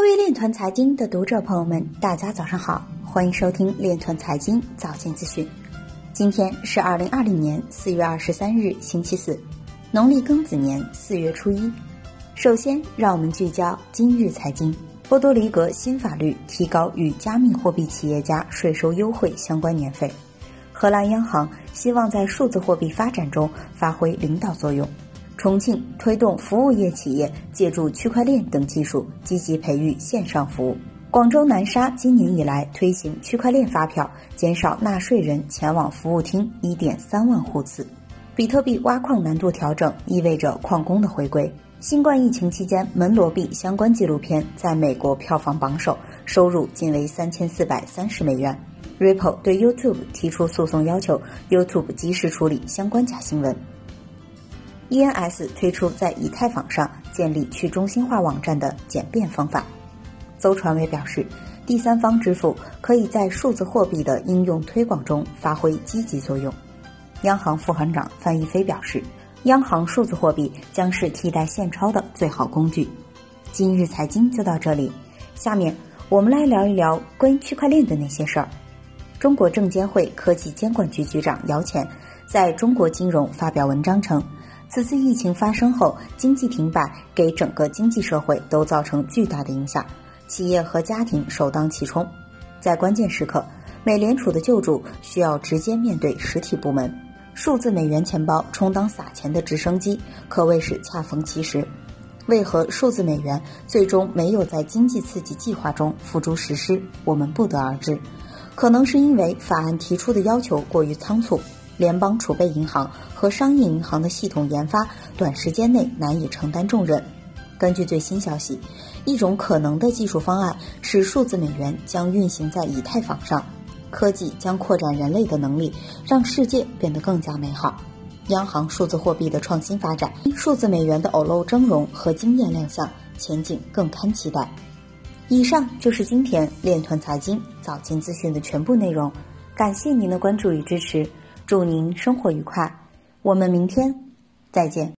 各位链团财经的读者朋友们，大家早上好，欢迎收听链团财经早间资讯。今天是二零二零年四月二十三日，星期四，农历庚子年四月初一。首先，让我们聚焦今日财经。波多黎各新法律提高与加密货币企业家税收优惠相关年费。荷兰央行希望在数字货币发展中发挥领导作用。重庆推动服务业企业借助区块链等技术，积极培育线上服务。广州南沙今年以来推行区块链发票，减少纳税人前往服务厅一点三万户次。比特币挖矿难度调整意味着矿工的回归。新冠疫情期间，门罗币相关纪录片在美国票房榜首，收入仅为三千四百三十美元。Ripple 对 YouTube 提出诉讼，要求 YouTube 及时处理相关假新闻。ENS 推出在以太坊上建立去中心化网站的简便方法。邹传伟表示，第三方支付可以在数字货币的应用推广中发挥积极作用。央行副行长范一飞表示，央行数字货币将是替代现钞的最好工具。今日财经就到这里，下面我们来聊一聊关于区块链的那些事儿。中国证监会科技监管局局长姚乾在中国金融发表文章称。此次疫情发生后，经济停摆给整个经济社会都造成巨大的影响，企业和家庭首当其冲。在关键时刻，美联储的救助需要直接面对实体部门，数字美元钱包充当撒钱的直升机，可谓是恰逢其时。为何数字美元最终没有在经济刺激计划中付诸实施，我们不得而知。可能是因为法案提出的要求过于仓促。联邦储备银行和商业银行的系统研发短时间内难以承担重任。根据最新消息，一种可能的技术方案是数字美元将运行在以太坊上，科技将扩展人类的能力，让世界变得更加美好。央行数字货币的创新发展，数字美元的偶露峥嵘和惊艳亮相，前景更堪期待。以上就是今天链团财经早间资讯的全部内容，感谢您的关注与支持。祝您生活愉快，我们明天再见。